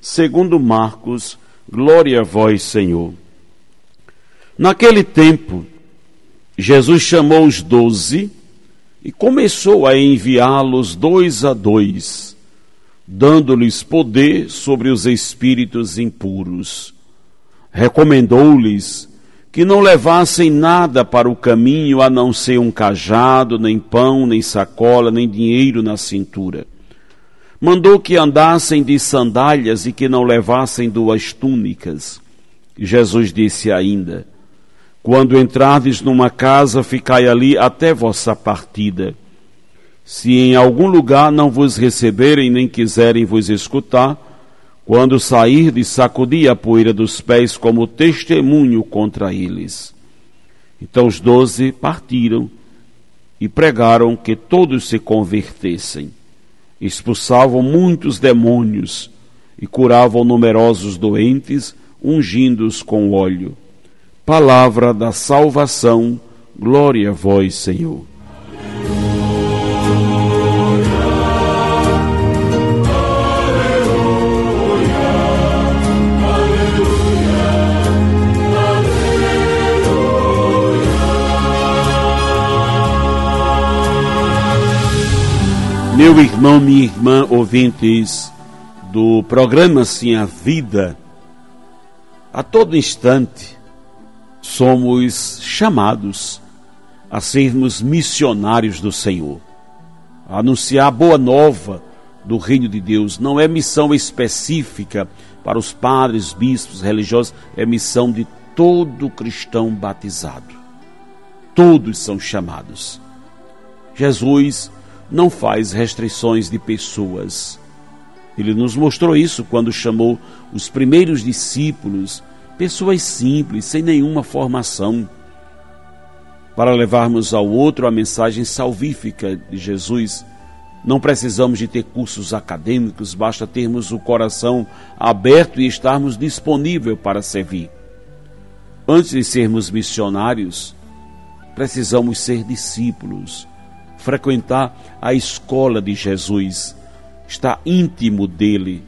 segundo Marcos, glória a vós, Senhor. Naquele tempo, Jesus chamou os doze e começou a enviá-los dois a dois, dando-lhes poder sobre os espíritos impuros. Recomendou-lhes que não levassem nada para o caminho a não ser um cajado, nem pão, nem sacola, nem dinheiro na cintura. Mandou que andassem de sandálias e que não levassem duas túnicas. Jesus disse ainda: Quando entrardes numa casa, ficai ali até vossa partida. Se em algum lugar não vos receberem nem quiserem vos escutar, quando sair de sacudir a poeira dos pés como testemunho contra eles. Então os doze partiram e pregaram que todos se convertessem. Expulsavam muitos demônios e curavam numerosos doentes, ungindo-os com óleo. Palavra da salvação, glória a vós, Senhor. Meu irmão, minha irmã, ouvintes do programa Sim a Vida, a todo instante somos chamados a sermos missionários do Senhor, a anunciar a boa nova do reino de Deus. Não é missão específica para os padres, bispos, religiosos, é missão de todo cristão batizado. Todos são chamados. Jesus não faz restrições de pessoas. Ele nos mostrou isso quando chamou os primeiros discípulos, pessoas simples, sem nenhuma formação, para levarmos ao outro a mensagem salvífica de Jesus. Não precisamos de ter cursos acadêmicos, basta termos o coração aberto e estarmos disponíveis para servir. Antes de sermos missionários, precisamos ser discípulos frequentar a escola de Jesus, estar íntimo dele,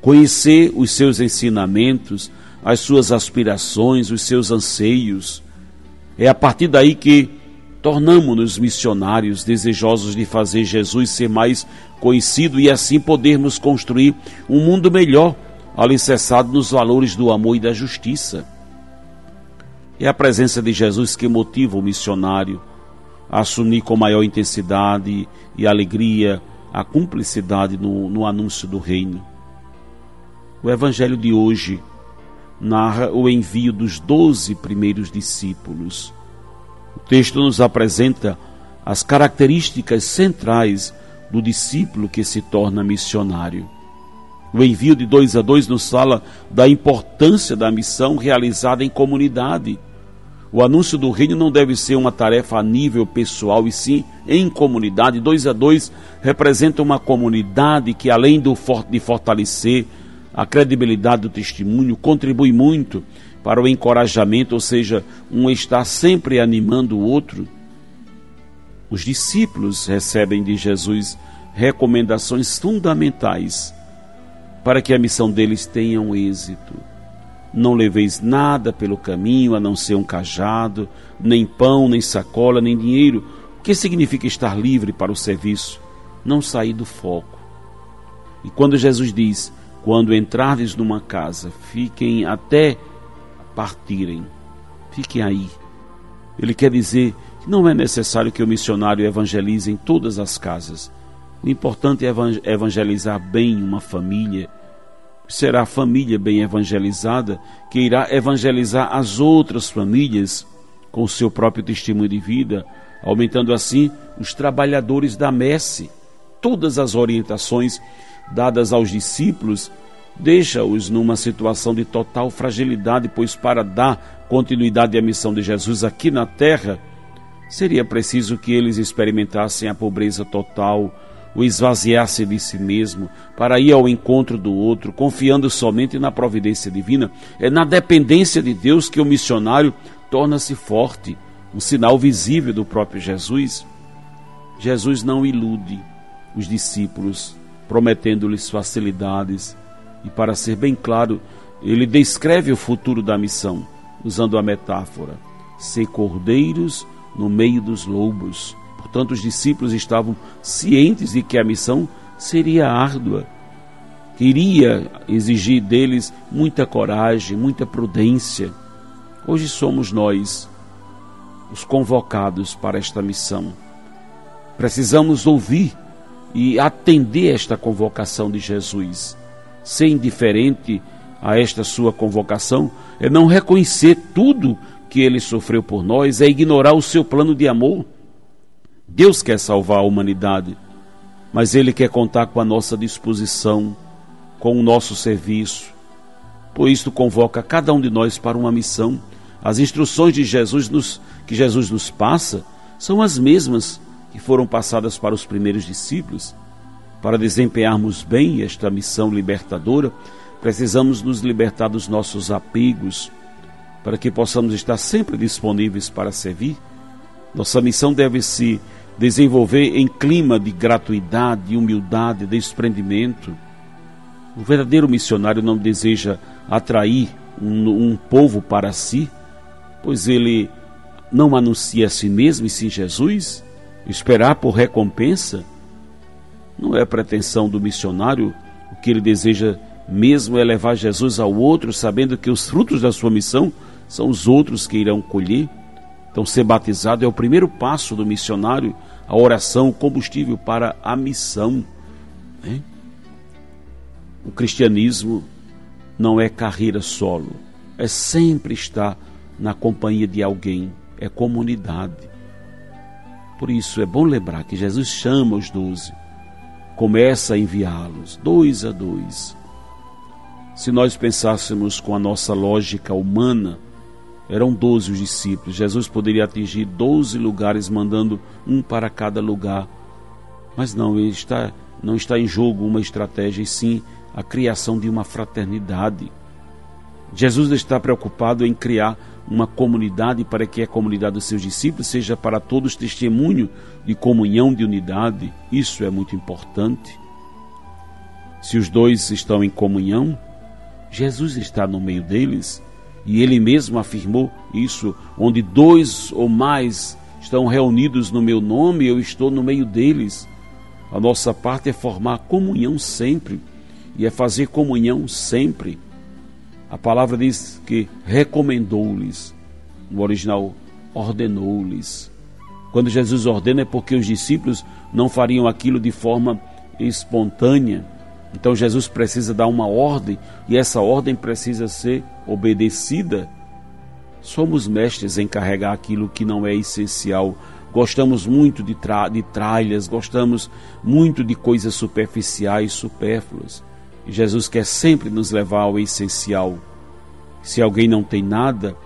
conhecer os seus ensinamentos, as suas aspirações, os seus anseios. É a partir daí que tornamos-nos missionários desejosos de fazer Jesus ser mais conhecido e assim podermos construir um mundo melhor, alicerçado nos valores do amor e da justiça. É a presença de Jesus que motiva o missionário assumir com maior intensidade e alegria a cumplicidade no, no anúncio do reino. O evangelho de hoje narra o envio dos doze primeiros discípulos. O texto nos apresenta as características centrais do discípulo que se torna missionário. O envio de dois a dois nos fala da importância da missão realizada em comunidade o anúncio do reino não deve ser uma tarefa a nível pessoal, e sim em comunidade. Dois a dois representa uma comunidade que, além do, de fortalecer a credibilidade do testemunho, contribui muito para o encorajamento, ou seja, um estar sempre animando o outro. Os discípulos recebem de Jesus recomendações fundamentais para que a missão deles tenha um êxito. Não leveis nada pelo caminho, a não ser um cajado, nem pão, nem sacola, nem dinheiro. O que significa estar livre para o serviço? Não sair do foco. E quando Jesus diz: quando entrardes numa casa, fiquem até partirem, fiquem aí. Ele quer dizer que não é necessário que o missionário evangelize em todas as casas. O importante é evangelizar bem uma família será a família bem evangelizada que irá evangelizar as outras famílias com o seu próprio testemunho de vida, aumentando assim os trabalhadores da messe. Todas as orientações dadas aos discípulos deixa-os numa situação de total fragilidade, pois para dar continuidade à missão de Jesus aqui na terra, seria preciso que eles experimentassem a pobreza total, o esvaziar-se de si mesmo, para ir ao encontro do outro, confiando somente na providência divina. É na dependência de Deus que o missionário torna-se forte, um sinal visível do próprio Jesus. Jesus não ilude os discípulos, prometendo-lhes facilidades, e para ser bem claro, ele descreve o futuro da missão, usando a metáfora: ser cordeiros no meio dos lobos Portanto, os discípulos estavam cientes de que a missão seria árdua, iria exigir deles muita coragem, muita prudência. Hoje somos nós os convocados para esta missão. Precisamos ouvir e atender esta convocação de Jesus. Ser indiferente a esta sua convocação é não reconhecer tudo que ele sofreu por nós, é ignorar o seu plano de amor Deus quer salvar a humanidade, mas Ele quer contar com a nossa disposição, com o nosso serviço. Por isso, convoca cada um de nós para uma missão. As instruções de Jesus nos, que Jesus nos passa são as mesmas que foram passadas para os primeiros discípulos. Para desempenharmos bem esta missão libertadora, precisamos nos libertar dos nossos apegos, para que possamos estar sempre disponíveis para servir. Nossa missão deve se desenvolver em clima de gratuidade, humildade, desprendimento. O verdadeiro missionário não deseja atrair um, um povo para si, pois ele não anuncia a si mesmo e sim Jesus. Esperar por recompensa não é pretensão do missionário. O que ele deseja mesmo é levar Jesus ao outro, sabendo que os frutos da sua missão são os outros que irão colher. Então, ser batizado é o primeiro passo do missionário, a oração, o combustível para a missão. Né? O cristianismo não é carreira solo, é sempre estar na companhia de alguém, é comunidade. Por isso é bom lembrar que Jesus chama os doze, começa a enviá-los, dois a dois. Se nós pensássemos com a nossa lógica humana, eram doze os discípulos. Jesus poderia atingir doze lugares, mandando um para cada lugar. Mas não, ele está, não está em jogo uma estratégia, e sim a criação de uma fraternidade. Jesus está preocupado em criar uma comunidade para que a comunidade dos seus discípulos seja para todos testemunho de comunhão, de unidade. Isso é muito importante. Se os dois estão em comunhão, Jesus está no meio deles e ele mesmo afirmou isso: onde dois ou mais estão reunidos no meu nome, eu estou no meio deles. A nossa parte é formar comunhão sempre, e é fazer comunhão sempre. A palavra diz que recomendou-lhes, no original, ordenou-lhes. Quando Jesus ordena é porque os discípulos não fariam aquilo de forma espontânea então Jesus precisa dar uma ordem e essa ordem precisa ser obedecida. Somos mestres em carregar aquilo que não é essencial. Gostamos muito de, tra de tralhas, gostamos muito de coisas superficiais, supérfluas. E Jesus quer sempre nos levar ao essencial. Se alguém não tem nada,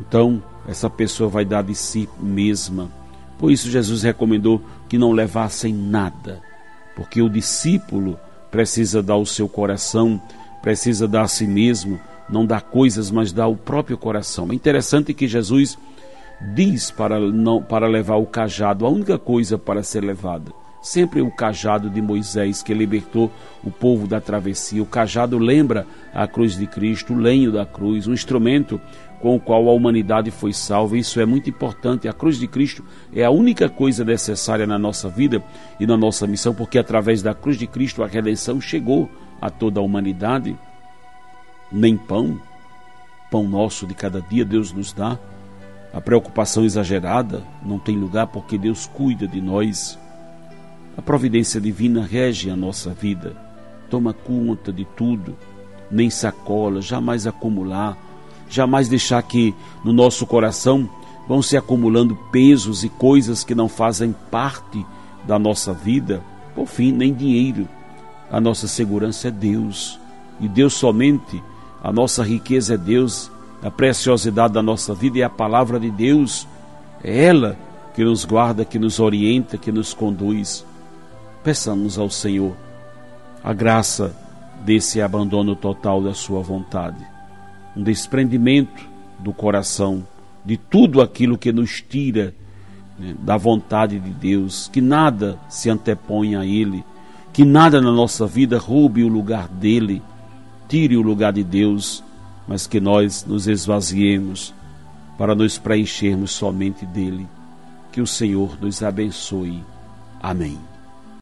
então essa pessoa vai dar de si mesma. Por isso Jesus recomendou que não levassem nada, porque o discípulo precisa dar o seu coração, precisa dar a si mesmo, não dá coisas, mas dá o próprio coração. É interessante que Jesus diz para, não, para levar o cajado, a única coisa para ser levada. Sempre o cajado de Moisés que libertou o povo da travessia. O cajado lembra a cruz de Cristo, o lenho da cruz, um instrumento com o qual a humanidade foi salva. Isso é muito importante. A cruz de Cristo é a única coisa necessária na nossa vida e na nossa missão, porque através da cruz de Cristo a redenção chegou a toda a humanidade. Nem pão, pão nosso de cada dia Deus nos dá. A preocupação exagerada não tem lugar porque Deus cuida de nós. A providência divina rege a nossa vida, toma conta de tudo, nem sacola, jamais acumular jamais deixar que no nosso coração vão se acumulando pesos e coisas que não fazem parte da nossa vida. Por fim, nem dinheiro. A nossa segurança é Deus. e Deus somente, a nossa riqueza é Deus, a preciosidade da nossa vida é a palavra de Deus, é ela que nos guarda, que nos orienta, que nos conduz. Peçamos ao Senhor a graça desse abandono total da Sua vontade, um desprendimento do coração de tudo aquilo que nos tira né, da vontade de Deus, que nada se anteponha a Ele, que nada na nossa vida roube o lugar dele, tire o lugar de Deus, mas que nós nos esvaziemos para nos preenchermos somente dele. Que o Senhor nos abençoe. Amém.